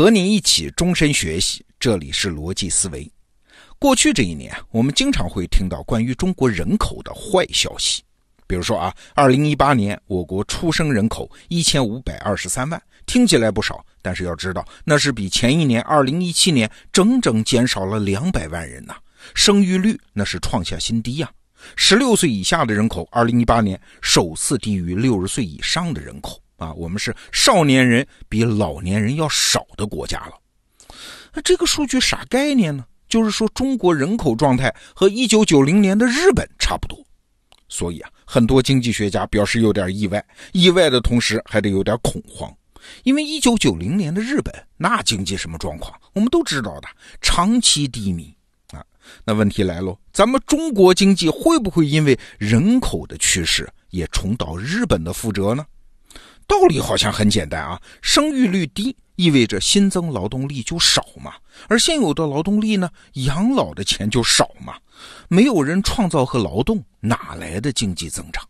和您一起终身学习，这里是逻辑思维。过去这一年，我们经常会听到关于中国人口的坏消息，比如说啊，二零一八年我国出生人口一千五百二十三万，听起来不少，但是要知道，那是比前一年二零一七年整整减少了两百万人呐，生育率那是创下新低呀。十六岁以下的人口，二零一八年首次低于六十岁以上的人口。啊，我们是少年人比老年人要少的国家了。那这个数据啥概念呢？就是说中国人口状态和一九九零年的日本差不多。所以啊，很多经济学家表示有点意外，意外的同时还得有点恐慌，因为一九九零年的日本那经济什么状况，我们都知道的，长期低迷啊。那问题来喽，咱们中国经济会不会因为人口的趋势也重蹈日本的覆辙呢？道理好像很简单啊，生育率低意味着新增劳动力就少嘛，而现有的劳动力呢，养老的钱就少嘛，没有人创造和劳动，哪来的经济增长？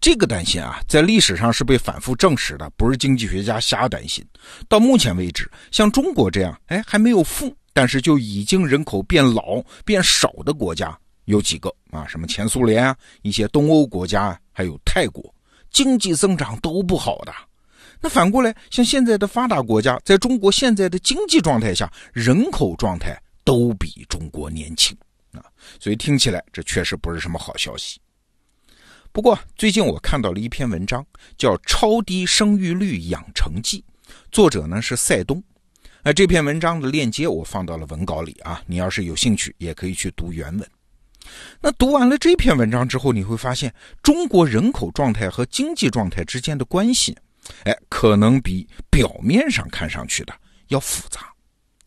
这个担心啊，在历史上是被反复证实的，不是经济学家瞎担心。到目前为止，像中国这样，哎，还没有富，但是就已经人口变老变少的国家有几个啊？什么前苏联啊，一些东欧国家，还有泰国。经济增长都不好的，那反过来，像现在的发达国家，在中国现在的经济状态下，人口状态都比中国年轻啊，所以听起来这确实不是什么好消息。不过最近我看到了一篇文章，叫《超低生育率养成记》，作者呢是塞东。那这篇文章的链接我放到了文稿里啊，你要是有兴趣，也可以去读原文。那读完了这篇文章之后，你会发现中国人口状态和经济状态之间的关系，哎，可能比表面上看上去的要复杂。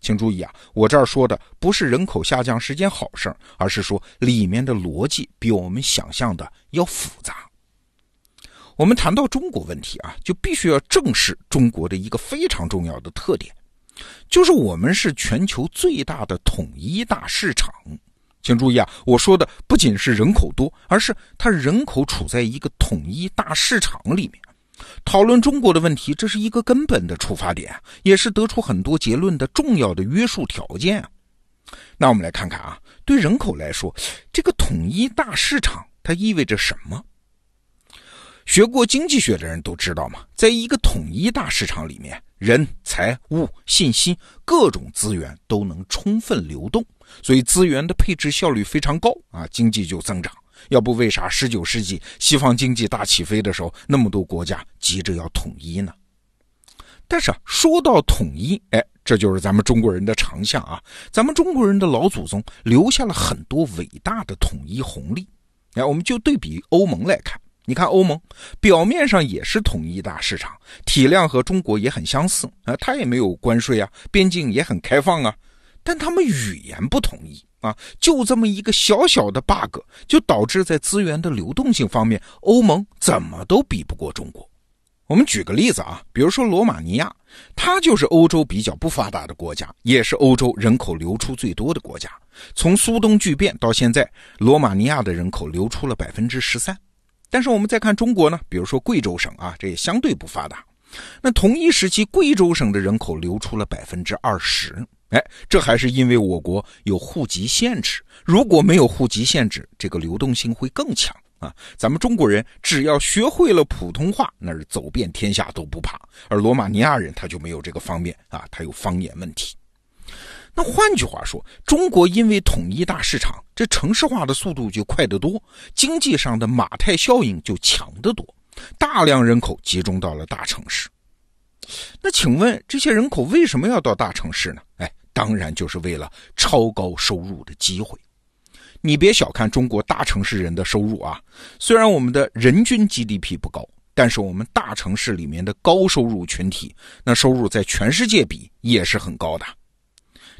请注意啊，我这儿说的不是人口下降是件好事儿而是说里面的逻辑比我们想象的要复杂。我们谈到中国问题啊，就必须要正视中国的一个非常重要的特点，就是我们是全球最大的统一大市场。请注意啊，我说的不仅是人口多，而是它人口处在一个统一大市场里面。讨论中国的问题，这是一个根本的出发点，也是得出很多结论的重要的约束条件啊。那我们来看看啊，对人口来说，这个统一大市场它意味着什么？学过经济学的人都知道嘛，在一个统一大市场里面，人、财物、信息各种资源都能充分流动。所以资源的配置效率非常高啊，经济就增长。要不为啥十九世纪西方经济大起飞的时候，那么多国家急着要统一呢？但是啊，说到统一，哎，这就是咱们中国人的长项啊。咱们中国人的老祖宗留下了很多伟大的统一红利。哎，我们就对比欧盟来看，你看欧盟表面上也是统一大市场，体量和中国也很相似啊，它也没有关税啊，边境也很开放啊。但他们语言不统一啊，就这么一个小小的 bug，就导致在资源的流动性方面，欧盟怎么都比不过中国。我们举个例子啊，比如说罗马尼亚，它就是欧洲比较不发达的国家，也是欧洲人口流出最多的国家。从苏东巨变到现在，罗马尼亚的人口流出了百分之十三。但是我们再看中国呢，比如说贵州省啊，这也相对不发达。那同一时期，贵州省的人口流出了百分之二十。哎，这还是因为我国有户籍限制。如果没有户籍限制，这个流动性会更强啊。咱们中国人只要学会了普通话，那是走遍天下都不怕。而罗马尼亚人他就没有这个方面啊，他有方言问题。那换句话说，中国因为统一大市场，这城市化的速度就快得多，经济上的马太效应就强得多，大量人口集中到了大城市。那请问这些人口为什么要到大城市呢？哎。当然就是为了超高收入的机会。你别小看中国大城市人的收入啊，虽然我们的人均 GDP 不高，但是我们大城市里面的高收入群体，那收入在全世界比也是很高的。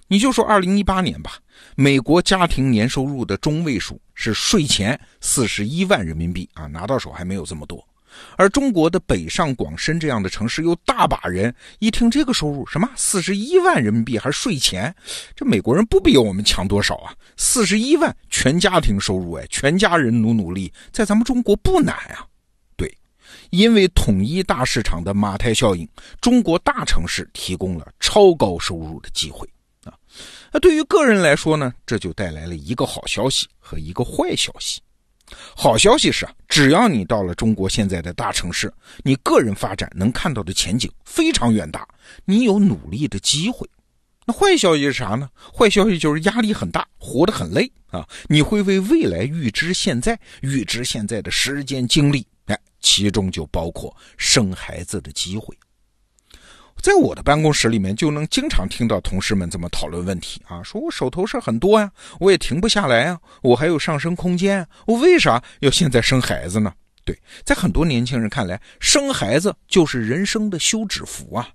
你就说二零一八年吧，美国家庭年收入的中位数是税前四十一万人民币啊，拿到手还没有这么多。而中国的北上广深这样的城市，有大把人一听这个收入，什么四十一万人民币还是税前，这美国人不比我们强多少啊？四十一万全家庭收入，哎，全家人努努力，在咱们中国不难啊。对，因为统一大市场的马太效应，中国大城市提供了超高收入的机会。那对于个人来说呢，这就带来了一个好消息和一个坏消息。好消息是啊，只要你到了中国现在的大城市，你个人发展能看到的前景非常远大，你有努力的机会。那坏消息是啥呢？坏消息就是压力很大，活得很累啊！你会为未来预知现在，预知现在的时间精力，哎，其中就包括生孩子的机会。在我的办公室里面，就能经常听到同事们这么讨论问题啊，说我手头事很多呀，我也停不下来啊，我还有上升空间，我为啥要现在生孩子呢？对，在很多年轻人看来，生孩子就是人生的休止符啊。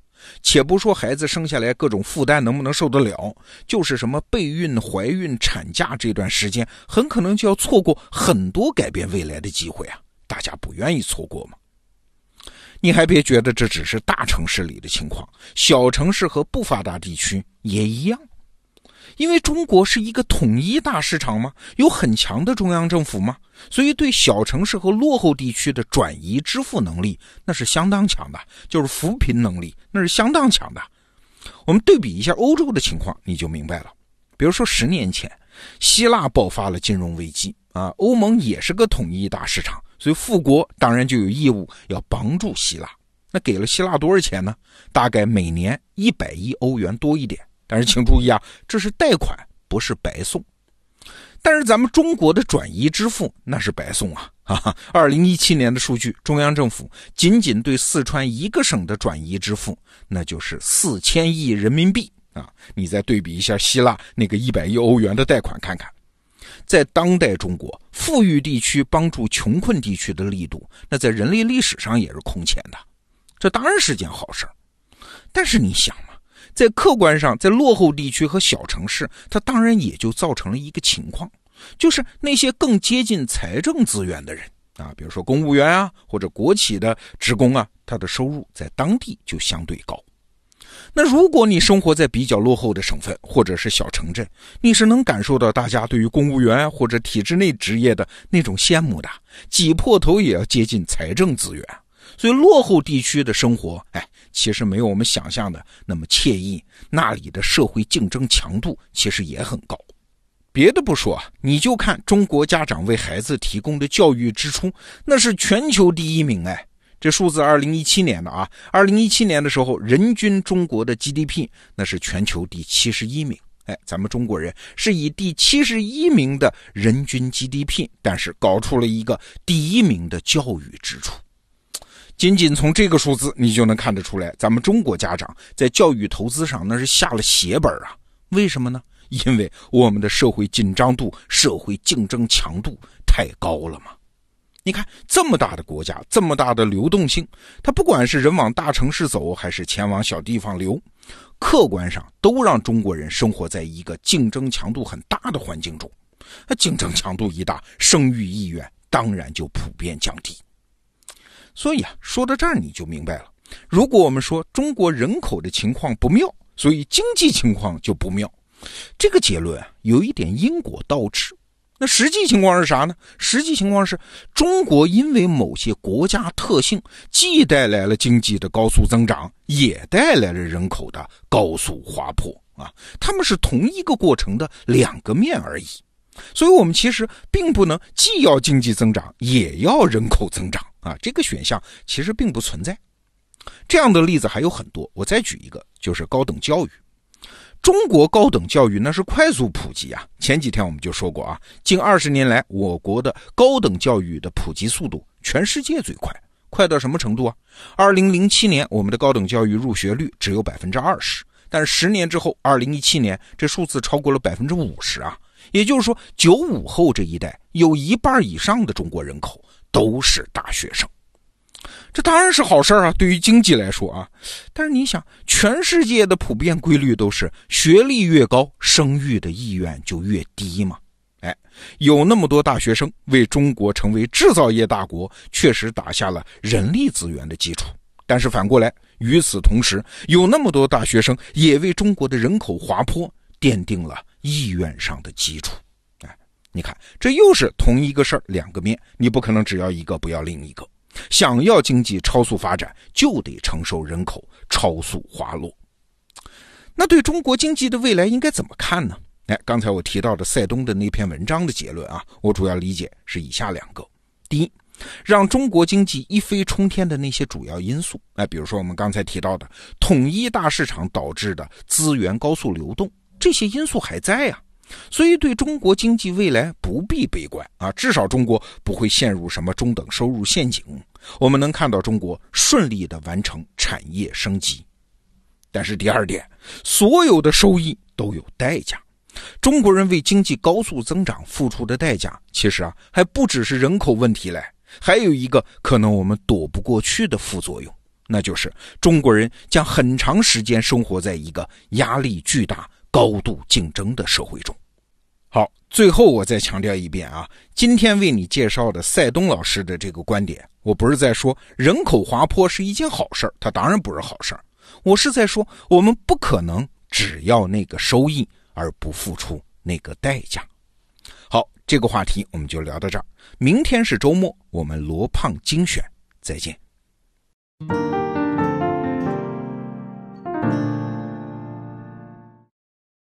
且不说孩子生下来各种负担能不能受得了，就是什么备孕、怀孕、产假这段时间，很可能就要错过很多改变未来的机会啊！大家不愿意错过吗？你还别觉得这只是大城市里的情况，小城市和不发达地区也一样。因为中国是一个统一大市场吗？有很强的中央政府吗？所以对小城市和落后地区的转移支付能力那是相当强的，就是扶贫能力那是相当强的。我们对比一下欧洲的情况，你就明白了。比如说十年前，希腊爆发了金融危机啊，欧盟也是个统一大市场。所以，富国当然就有义务要帮助希腊。那给了希腊多少钱呢？大概每年一百亿欧元多一点。但是请注意啊，这是贷款，不是白送。但是咱们中国的转移支付那是白送啊！哈啊，二零一七年的数据，中央政府仅仅对四川一个省的转移支付，那就是四千亿人民币啊！你再对比一下希腊那个一百亿欧元的贷款，看看。在当代中国，富裕地区帮助穷困地区的力度，那在人类历史上也是空前的。这当然是件好事儿。但是你想嘛，在客观上，在落后地区和小城市，它当然也就造成了一个情况，就是那些更接近财政资源的人啊，比如说公务员啊，或者国企的职工啊，他的收入在当地就相对高。那如果你生活在比较落后的省份或者是小城镇，你是能感受到大家对于公务员或者体制内职业的那种羡慕的，挤破头也要接近财政资源。所以落后地区的生活，哎，其实没有我们想象的那么惬意。那里的社会竞争强度其实也很高。别的不说，你就看中国家长为孩子提供的教育支出，那是全球第一名哎。这数字二零一七年的啊，二零一七年的时候，人均中国的 GDP 那是全球第七十一名。哎，咱们中国人是以第七十一名的人均 GDP，但是搞出了一个第一名的教育支出。仅仅从这个数字，你就能看得出来，咱们中国家长在教育投资上那是下了血本啊。为什么呢？因为我们的社会紧张度、社会竞争强度太高了嘛。你看，这么大的国家，这么大的流动性，它不管是人往大城市走，还是钱往小地方流，客观上都让中国人生活在一个竞争强度很大的环境中。那竞争强度一大，生育意愿当然就普遍降低。所以啊，说到这儿你就明白了。如果我们说中国人口的情况不妙，所以经济情况就不妙，这个结论啊，有一点因果倒置。那实际情况是啥呢？实际情况是中国因为某些国家特性，既带来了经济的高速增长，也带来了人口的高速滑坡啊。他们是同一个过程的两个面而已。所以，我们其实并不能既要经济增长，也要人口增长啊。这个选项其实并不存在。这样的例子还有很多，我再举一个，就是高等教育。中国高等教育那是快速普及啊！前几天我们就说过啊，近二十年来，我国的高等教育的普及速度全世界最快，快到什么程度啊？二零零七年，我们的高等教育入学率只有百分之二十，但十年之后，二零一七年，这数字超过了百分之五十啊！也就是说，九五后这一代有一半以上的中国人口都是大学生。这当然是好事啊，对于经济来说啊。但是你想，全世界的普遍规律都是学历越高，生育的意愿就越低嘛？哎，有那么多大学生，为中国成为制造业大国确实打下了人力资源的基础。但是反过来，与此同时，有那么多大学生也为中国的人口滑坡奠定了意愿上的基础。哎，你看，这又是同一个事儿两个面，你不可能只要一个不要另一个。想要经济超速发展，就得承受人口超速滑落。那对中国经济的未来应该怎么看呢？哎，刚才我提到的塞东的那篇文章的结论啊，我主要理解是以下两个：第一，让中国经济一飞冲天的那些主要因素，哎，比如说我们刚才提到的统一大市场导致的资源高速流动，这些因素还在啊，所以对中国经济未来不必悲观啊，至少中国不会陷入什么中等收入陷阱，我们能看到中国顺利的完成产业升级。但是第二点，所有的收益都有代价。中国人为经济高速增长付出的代价，其实啊，还不只是人口问题嘞，还有一个可能我们躲不过去的副作用，那就是中国人将很长时间生活在一个压力巨大、高度竞争的社会中。好，最后我再强调一遍啊，今天为你介绍的赛东老师的这个观点，我不是在说人口滑坡是一件好事儿，它当然不是好事儿，我是在说我们不可能只要那个收益。而不付出那个代价。好，这个话题我们就聊到这儿。明天是周末，我们罗胖精选，再见。